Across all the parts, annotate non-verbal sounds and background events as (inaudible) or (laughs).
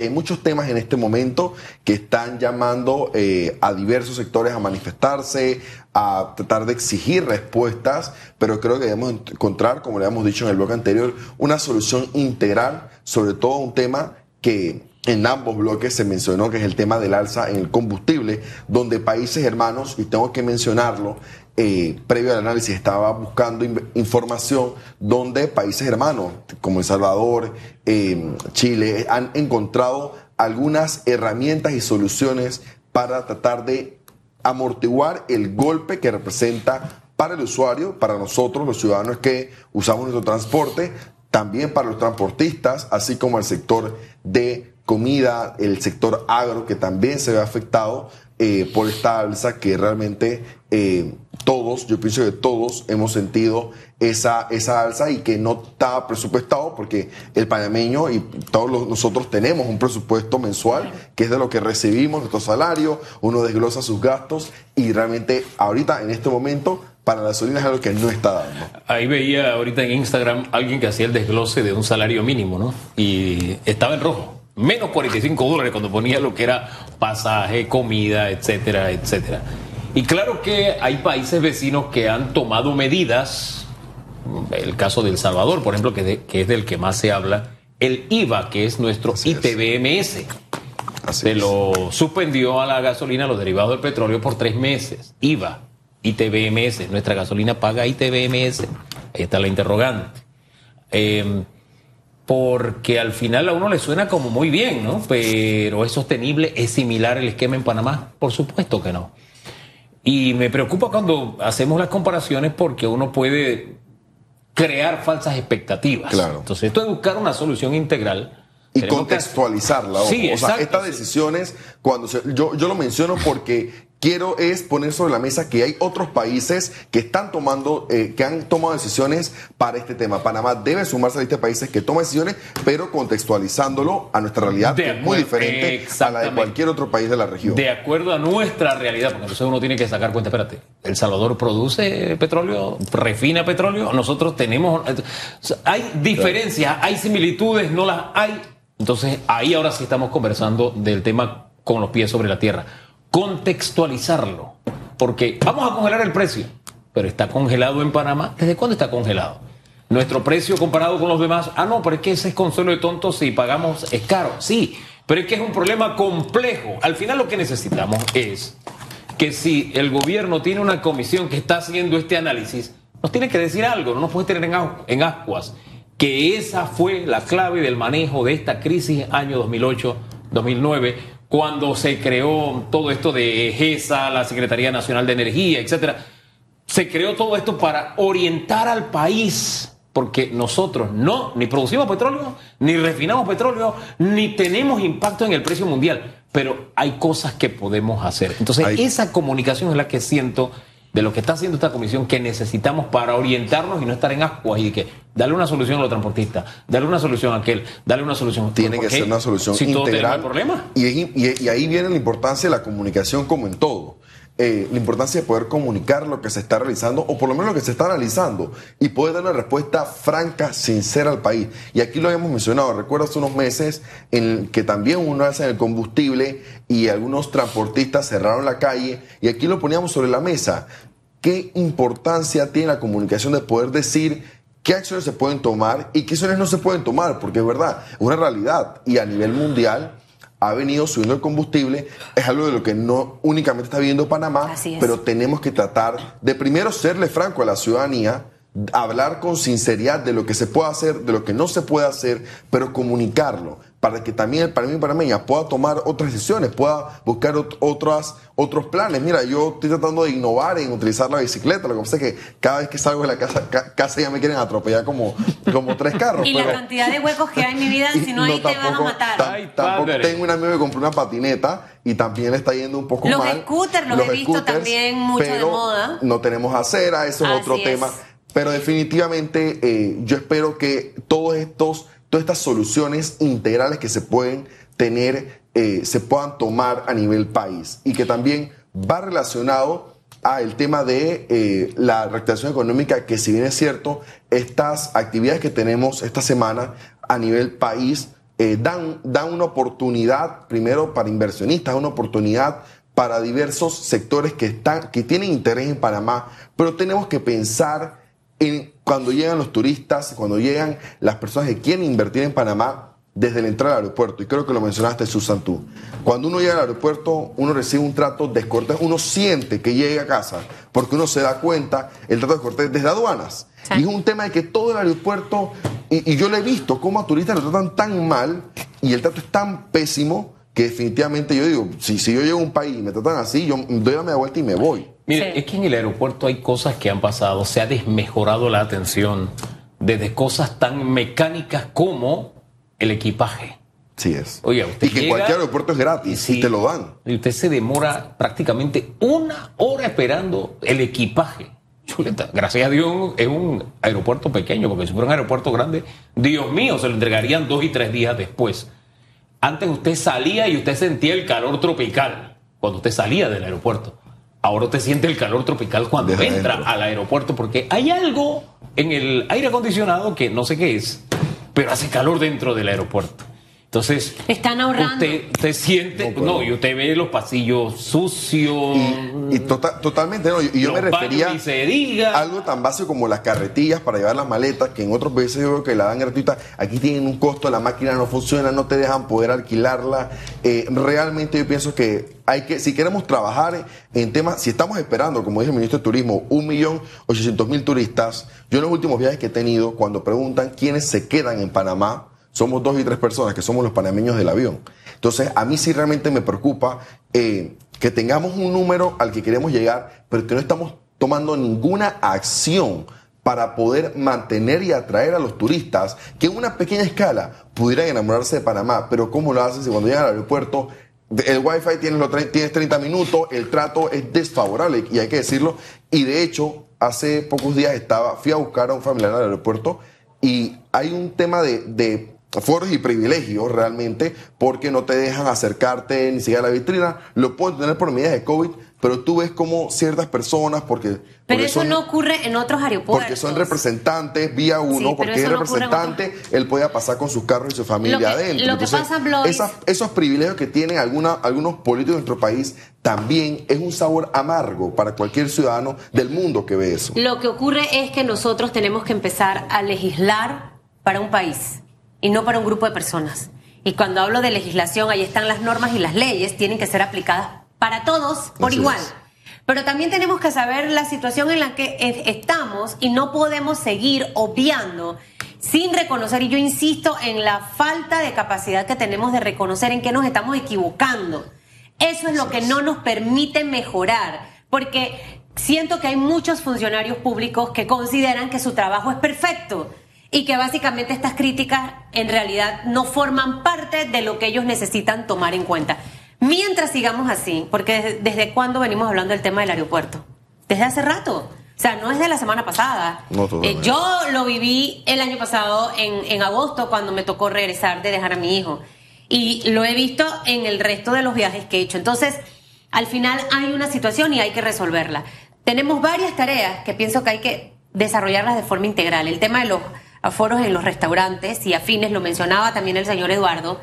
Hay muchos temas en este momento que están llamando eh, a diversos sectores a manifestarse, a tratar de exigir respuestas, pero creo que debemos encontrar, como le hemos dicho en el bloque anterior, una solución integral, sobre todo un tema que en ambos bloques se mencionó, que es el tema del alza en el combustible, donde países hermanos, y tengo que mencionarlo, eh, previo al análisis estaba buscando información donde países hermanos como El Salvador, eh, Chile, han encontrado algunas herramientas y soluciones para tratar de amortiguar el golpe que representa para el usuario, para nosotros, los ciudadanos que usamos nuestro transporte, también para los transportistas, así como el sector de comida, el sector agro, que también se ve afectado eh, por esta alza que realmente todos, yo pienso que todos hemos sentido esa, esa alza y que no estaba presupuestado porque el panameño y todos nosotros tenemos un presupuesto mensual que es de lo que recibimos nuestro salario, uno desglosa sus gastos y realmente ahorita en este momento para la gasolina es algo que no está dando. Ahí veía ahorita en Instagram alguien que hacía el desglose de un salario mínimo, ¿no? Y estaba en rojo menos 45 dólares cuando ponía lo que era pasaje, comida, etcétera, etcétera. Y claro que hay países vecinos que han tomado medidas, el caso de El Salvador, por ejemplo, que, es del que más se habla, el IVA, que es nuestro ITBMS. se lo suspendió a la gasolina, los derivados del petróleo, por tres meses. IVA, ITBMS, nuestra gasolina paga ITBMS. Ahí está la interrogante. Eh, porque al final a uno le suena como muy bien, ¿no? Pero es sostenible, es similar el esquema en Panamá, por supuesto que no. Y me preocupa cuando hacemos las comparaciones porque uno puede crear falsas expectativas. Claro. Entonces, esto es buscar una solución integral. Y contextualizarla. Sí, o sea, estas decisiones, cuando yo, yo lo menciono porque quiero es poner sobre la mesa que hay otros países que están tomando, eh, que han tomado decisiones para este tema. Panamá debe sumarse a este países que toman decisiones, pero contextualizándolo a nuestra realidad, que es muy diferente a la de cualquier otro país de la región. De acuerdo a nuestra realidad, porque entonces uno tiene que sacar cuenta, espérate, El Salvador produce petróleo, refina petróleo, nosotros tenemos, hay diferencias, hay similitudes, no las hay. Entonces ahí ahora sí estamos conversando del tema con los pies sobre la tierra contextualizarlo. Porque vamos a congelar el precio, pero está congelado en Panamá. ¿Desde cuándo está congelado? Nuestro precio comparado con los demás, ah, no, pero es que ese es consuelo de tontos si pagamos, es caro. Sí, pero es que es un problema complejo. Al final lo que necesitamos es que si el gobierno tiene una comisión que está haciendo este análisis, nos tiene que decir algo, no nos puede tener en, ascuas, que esa fue la clave del manejo de esta crisis año 2008-2009 cuando se creó todo esto de GESA, la Secretaría Nacional de Energía, etcétera. Se creó todo esto para orientar al país, porque nosotros no ni producimos petróleo, ni refinamos petróleo, ni tenemos impacto en el precio mundial, pero hay cosas que podemos hacer. Entonces, esa comunicación es la que siento de lo que está haciendo esta comisión que necesitamos para orientarnos y no estar en ascuas y que darle una solución a los transportistas, darle una solución a aquel, darle una solución. Tiene que ser una solución si integral. problema. Y, y, ahí viene la importancia de la comunicación como en todo. Eh, la importancia de poder comunicar lo que se está realizando o por lo menos lo que se está analizando y poder dar una respuesta franca, sincera al país. Y aquí lo habíamos mencionado, recuerdo hace unos meses en que también uno hace el combustible y algunos transportistas cerraron la calle y aquí lo poníamos sobre la mesa. ¿Qué importancia tiene la comunicación de poder decir qué acciones se pueden tomar y qué acciones no se pueden tomar? Porque es verdad, una realidad y a nivel mundial ha venido subiendo el combustible, es algo de lo que no únicamente está viendo Panamá, pero tenemos que tratar de primero serle franco a la ciudadanía, hablar con sinceridad de lo que se puede hacer, de lo que no se puede hacer, pero comunicarlo para que también el Panamá panameña pueda tomar otras decisiones, pueda buscar otras, otros planes. Mira, yo estoy tratando de innovar en utilizar la bicicleta, lo que pasa es que cada vez que salgo de la casa, casa ya me quieren atropellar como, como tres carros. (laughs) y la cantidad de huecos que hay en mi vida, (laughs) si no, ahí te van a matar. tampoco tengo un amigo que compró una patineta y también le está yendo un poco los mal. Scooters, los, he visto también mucho de moda. No tenemos acera, eso es otro tema. Pero definitivamente eh, yo espero que todos estos todas estas soluciones integrales que se pueden tener, eh, se puedan tomar a nivel país y que también va relacionado a el tema de eh, la reactivación económica, que si bien es cierto, estas actividades que tenemos esta semana a nivel país dan, dan una oportunidad, primero para inversionistas, una oportunidad para diversos sectores que, están, que tienen interés en Panamá, pero tenemos que pensar en cuando llegan los turistas, cuando llegan las personas que quieren invertir en Panamá desde la entrada al aeropuerto. Y creo que lo mencionaste, Susan, tú. Cuando uno llega al aeropuerto, uno recibe un trato descortés, uno siente que llega a casa, porque uno se da cuenta el trato descortés desde aduanas. Y es un tema de que todo el aeropuerto, y, yo lo he visto, cómo a turistas lo tratan tan mal y el trato es tan pésimo que definitivamente yo digo, si, si yo llego a un país y me tratan así, yo doy la media vuelta y me voy. Mire, es que en el aeropuerto hay cosas que han pasado, se ha desmejorado la atención desde cosas tan mecánicas como el equipaje. Sí es. Oiga, usted y que en cualquier aeropuerto es gratis y te lo dan. Y usted se demora prácticamente una hora esperando el equipaje. Gracias a Dios es un aeropuerto pequeño, porque si fuera un aeropuerto grande, Dios mío, se lo entregarían dos y tres días después. Antes usted salía y usted sentía el calor tropical cuando usted salía del aeropuerto. Ahora usted siente el calor tropical cuando entra al aeropuerto, porque hay algo en el aire acondicionado que no sé qué es, pero hace calor dentro del aeropuerto. Entonces, están ahorrando. Usted, siente, no, y usted ve los pasillos sucios. Y, tota, totalmente, no. Y yo me refería a algo tan básico como las carretillas para llevar las maletas, que en otros países yo veo que la dan gratuita. Aquí tienen un costo, la máquina no funciona, no te dejan poder alquilarla. Eh, realmente yo pienso que hay que, si queremos trabajar en temas, si estamos esperando, como dice el ministro de Turismo, un millón ochocientos mil turistas, yo en los últimos viajes que he tenido, cuando preguntan quiénes se quedan en Panamá, somos dos y tres personas que somos los panameños del avión. Entonces, a mí sí realmente me preocupa eh, que tengamos un número al que queremos llegar, pero que no estamos tomando ninguna acción para poder mantener y atraer a los turistas que en una pequeña escala pudieran enamorarse de Panamá. Pero ¿cómo lo hacen si cuando llegan al aeropuerto el wifi tienes, tienes 30 minutos, el trato es desfavorable y hay que decirlo. Y de hecho, hace pocos días estaba, fui a buscar a un familiar al aeropuerto y hay un tema de foros y privilegios realmente porque no te dejan acercarte ni siquiera a la vitrina. Lo pueden tener por medidas de COVID, pero tú ves como ciertas personas, porque... Pero eso no ocurre en otros aeropuertos. Porque son representantes vía uno, porque es representante, él puede pasar con sus carros y su familia adentro. Lo que pasa, esos privilegios que tienen alguna, algunos políticos de nuestro país también es un sabor amargo para cualquier ciudadano del mundo que ve eso. Lo que ocurre es que nosotros tenemos que empezar a legislar para un país y no para un grupo de personas. Y cuando hablo de legislación, ahí están las normas y las leyes, tienen que ser aplicadas para todos por igual. Pero también tenemos que saber la situación en la que estamos y no podemos seguir obviando sin reconocer, y yo insisto en la falta de capacidad que tenemos de reconocer en qué nos estamos equivocando. Eso es lo que no nos permite mejorar, porque siento que hay muchos funcionarios públicos que consideran que su trabajo es perfecto y que básicamente estas críticas en realidad no forman parte de lo que ellos necesitan tomar en cuenta. Mientras sigamos así, porque desde, cuándo venimos hablando del tema del aeropuerto? Desde hace rato. O sea, no es de la semana pasada. Eh, yo lo viví el año pasado, en, en agosto, cuando me tocó regresar de dejar a mi hijo. Y lo he visto en el resto de los viajes que he hecho. Entonces, al final hay una situación y hay que resolverla. Tenemos varias tareas que pienso que hay que desarrollarlas de forma integral. El tema de los aforos en los restaurantes y afines, lo mencionaba también el señor Eduardo,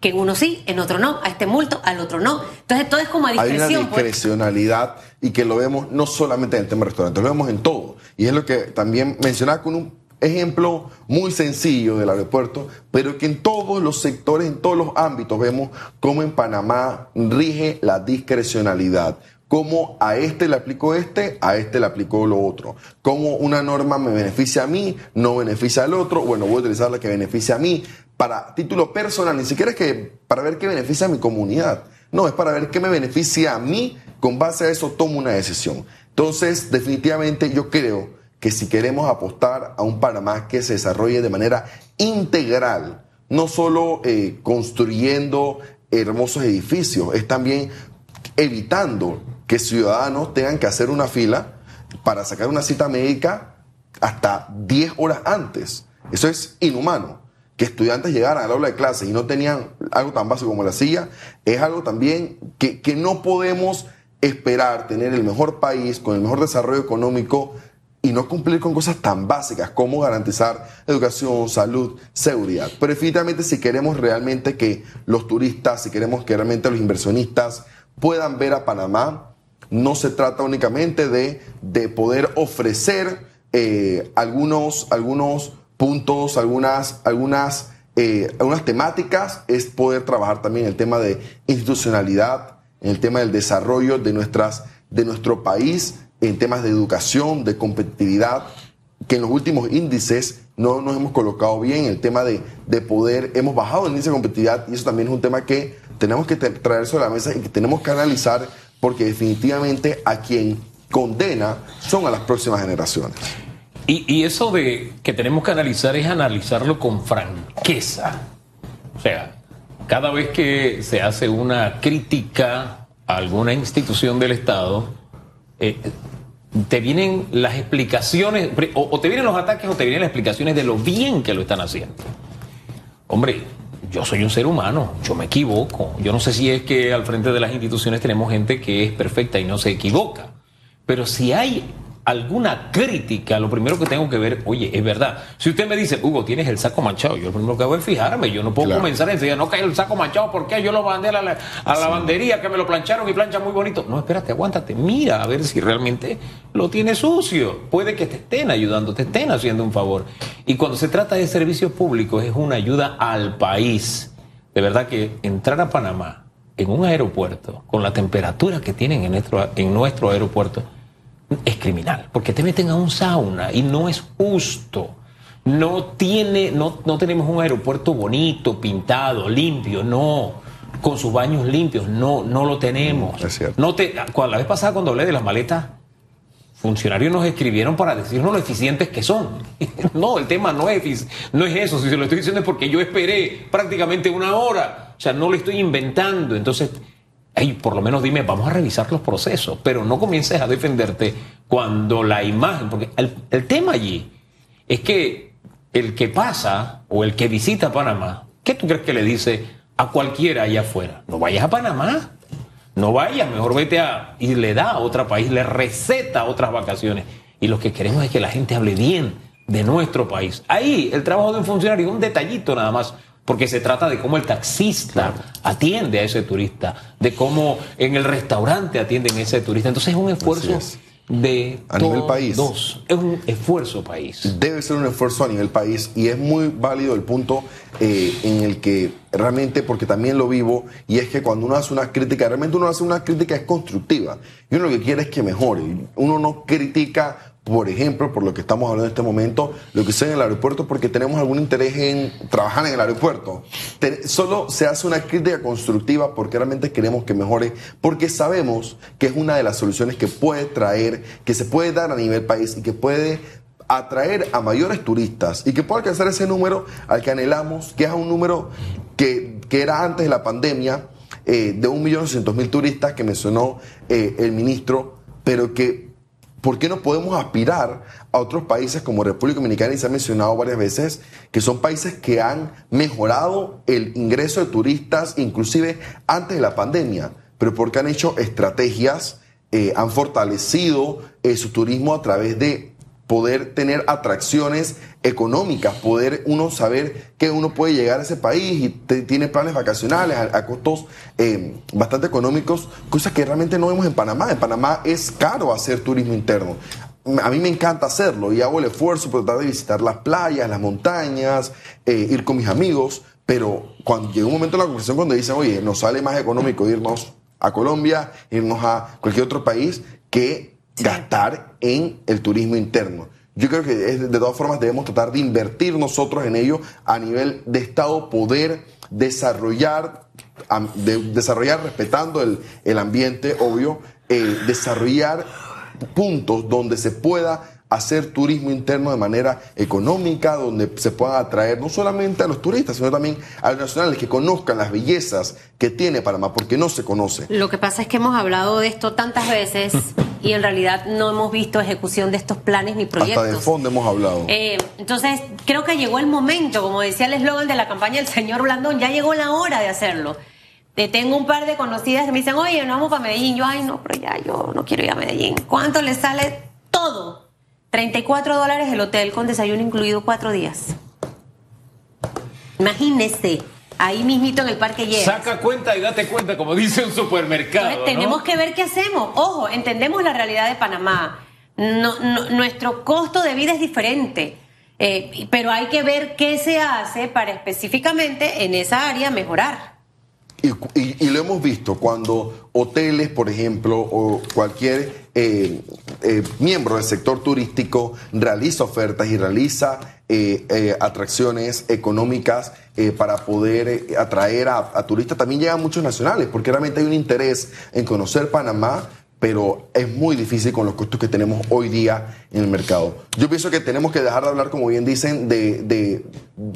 que en uno sí, en otro no, a este multo, al otro no. Entonces todo es como a discreción. Hay una pues. discrecionalidad y que lo vemos no solamente en el tema de restaurantes, lo vemos en todo. Y es lo que también mencionaba con un ejemplo muy sencillo del aeropuerto, pero que en todos los sectores, en todos los ámbitos vemos cómo en Panamá rige la discrecionalidad cómo a este le aplico este, a este le aplico lo otro. Cómo una norma me beneficia a mí, no beneficia al otro. Bueno, voy a utilizar la que beneficia a mí para título personal, ni siquiera es que para ver qué beneficia a mi comunidad. No, es para ver qué me beneficia a mí. Con base a eso tomo una decisión. Entonces, definitivamente yo creo que si queremos apostar a un Panamá que se desarrolle de manera integral, no solo eh, construyendo hermosos edificios, es también evitando que ciudadanos tengan que hacer una fila para sacar una cita médica hasta 10 horas antes. Eso es inhumano. Que estudiantes llegaran al aula de clase y no tenían algo tan básico como la silla, es algo también que, no podemos esperar tener el mejor país con el mejor desarrollo económico y no cumplir con cosas tan básicas como garantizar educación, salud, seguridad. Pero definitivamente si queremos realmente que los turistas, si queremos que realmente los inversionistas puedan ver a Panamá, no se trata únicamente de, de poder ofrecer eh, algunos, algunos puntos, algunas, algunas, eh, algunas temáticas, es poder trabajar también el tema de institucionalidad, en el tema del desarrollo de, nuestras, de nuestro país, en temas de educación, de competitividad, que en los últimos índices no nos hemos colocado bien, el tema de, de poder, hemos bajado el índice de competitividad y eso también es un tema que tenemos que traer sobre la mesa y que tenemos que analizar porque definitivamente a quien condena son a las próximas generaciones. Y, eso de que tenemos que analizar es analizarlo con franqueza. O sea, cada vez que se hace una crítica a alguna institución del Estado, eh, te vienen las explicaciones, o, te vienen los ataques o te vienen las explicaciones de lo bien que lo están haciendo. Hombre, yo soy un ser humano, yo me equivoco. Yo no sé si es que al frente de las instituciones tenemos gente que es perfecta y no se equivoca. Pero si hay alguna crítica, lo primero que tengo que ver, oye, es verdad. Si usted me dice, Hugo, tienes el saco manchado, yo lo primero que hago es fijarme. Yo no puedo comenzar a enseñar, no cae el saco manchado, ¿por qué? Yo lo mandé a la, a la lavandería, que me lo plancharon y plancha muy bonito. No, espérate, aguántate, mira a ver si realmente lo tiene sucio. Puede que te estén ayudando, te estén haciendo un favor. Y cuando se trata de servicios públicos, es una ayuda al país. De verdad que entrar a Panamá en un aeropuerto, con la temperatura que tienen en nuestro, en nuestro aeropuerto, es criminal, porque te meten a un sauna y no es justo. No tiene, no, no tenemos un aeropuerto bonito, pintado, limpio, no, con sus baños limpios, no, no lo tenemos. Es cierto. No te, la vez pasada cuando hablé de las maletas, funcionarios nos escribieron para decirnos lo eficientes que son. (laughs) no, el tema no es, no es eso, si se lo estoy diciendo es porque yo esperé prácticamente una hora, o sea, no lo estoy inventando, entonces por lo menos dime, vamos a revisar los procesos, pero no comiences a defenderte cuando la imagen, porque el, tema allí es que el que pasa o el que visita Panamá, ¿qué tú crees que le dice a cualquiera allá afuera? No vayas a Panamá, no vayas, mejor vete a... y le da a otro país, le receta otras vacaciones. Y lo que queremos es que la gente hable bien de nuestro país. Ahí el trabajo de un funcionario, un detallito nada más porque se trata de cómo el taxista atiende a ese turista, de cómo en el restaurante atienden a ese turista. Entonces es un esfuerzo de a nivel país. Es un esfuerzo país. Debe ser un esfuerzo a nivel país y es muy válido el punto eh, en el que realmente, porque también lo vivo, y es que cuando uno hace una crítica, realmente uno hace una crítica es constructiva y uno lo que quiere es que mejore. Uno no critica por ejemplo, por lo que estamos hablando en este momento, lo que sucede en el aeropuerto, porque tenemos algún interés en trabajar en el aeropuerto. solo se hace una crítica constructiva porque realmente queremos que mejore, porque sabemos que es una de las soluciones que puede traer, que se puede dar a nivel país y que puede atraer a mayores turistas y que pueda alcanzar ese número al que anhelamos, que es un número que, que era antes de la pandemia, eh, de 1.600.000 turistas que mencionó eh, el ministro, pero que ¿Por qué no podemos aspirar a otros países como República Dominicana y se ha mencionado varias veces que son países que han mejorado el ingreso de turistas inclusive antes de la pandemia, pero porque han hecho estrategias, eh, han fortalecido eh, su turismo a través de poder tener atracciones económicas, poder uno saber que uno puede llegar a ese país y tiene planes vacacionales a, costos eh, bastante económicos, cosas que realmente no vemos en Panamá. En Panamá es caro hacer turismo interno. A mí me encanta hacerlo y hago el esfuerzo por tratar de visitar las playas, las montañas, eh, ir con mis amigos, pero cuando llega un momento en la conversación cuando dicen, oye, nos sale más económico irnos a Colombia, irnos a cualquier otro país, que gastar en el turismo interno. Yo creo que de todas formas debemos tratar de invertir nosotros en ello a nivel de Estado, poder desarrollar, desarrollar respetando el, ambiente, obvio, eh, desarrollar puntos donde se pueda hacer turismo interno de manera económica, donde se puedan atraer no solamente a los turistas, sino también a los nacionales que conozcan las bellezas que tiene Panamá, porque no se conoce. Lo que pasa es que hemos hablado de esto tantas veces (laughs) y en realidad no hemos visto ejecución de estos planes ni proyectos. Hasta de fondo hemos hablado. Eh, entonces, creo que llegó el momento, como decía el eslogan de la campaña del señor Blandón, ya llegó la hora de hacerlo. Te tengo un par de conocidas que me dicen, oye, no vamos para Medellín. Yo, ay, no, pero ya yo no quiero ir a Medellín. ¿Cuánto le sale todo? 34 dólares el hotel con desayuno incluido cuatro días. Imagínese, ahí mismito en el Parque Lleras. Saca cuenta y date cuenta, como dice un supermercado. Entonces, ¿no? tenemos que ver qué hacemos. Ojo, entendemos la realidad de Panamá. No- no- nuestro costo de vida es diferente. Eh, pero hay que ver qué se hace para específicamente en esa área mejorar. Y, y- y lo hemos visto cuando hoteles, por ejemplo, o cualquier eh, eh, miembro del sector turístico realiza ofertas y realiza eh, eh, atracciones económicas eh, para poder atraer a, a turistas. También llegan muchos nacionales, porque realmente hay un interés en conocer Panamá pero es muy difícil con los costos que tenemos hoy día en el mercado. Yo pienso que tenemos que dejar de hablar, como bien dicen, de,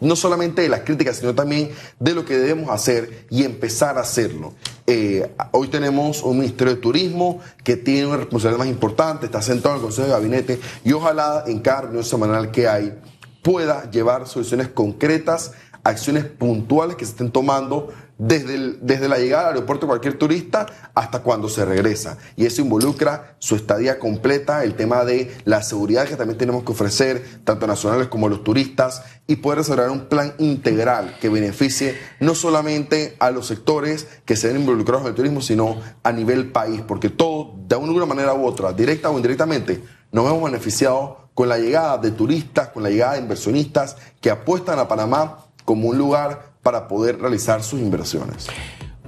no solamente de las críticas, sino también de lo que debemos hacer y empezar a hacerlo. Eh, hoy tenemos un Ministerio de Turismo que tiene una responsabilidad más importante, está sentado en el Consejo de Gabinete y ojalá en cada reunión semanal que hay pueda llevar soluciones concretas, acciones puntuales que se estén tomando desde, desde la llegada al aeropuerto de cualquier turista hasta cuando se regresa. Y eso involucra su estadía completa, el tema de la seguridad que también tenemos que ofrecer, tanto nacionales como los turistas, y poder desarrollar un plan integral que beneficie no solamente a los sectores que se ven involucrados en el turismo, sino a nivel país, porque todo, de una manera u otra, directa o indirectamente, nos hemos beneficiado con la llegada de turistas, con la llegada de inversionistas que apuestan a Panamá como un lugar para poder realizar sus inversiones.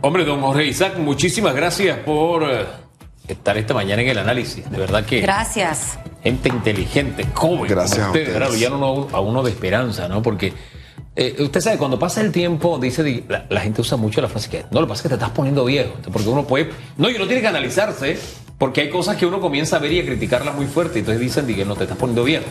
Hombre, don Jorge Isaac, muchísimas gracias por eh, estar esta mañana en el análisis. De verdad que Gracias. gente inteligente, joven. Gracias como a usted, ustedes. Lo llenan uno- a uno de esperanza, ¿no? Porque eh, usted sabe, cuando pasa el tiempo, dice di- la, la gente usa mucho la frase que no, lo que pasa es que te estás poniendo viejo. Porque uno puede. No, y uno tiene que analizarse, porque hay cosas que uno comienza a ver y a criticarlas muy fuerte. Entonces dicen di que no te estás poniendo viejo.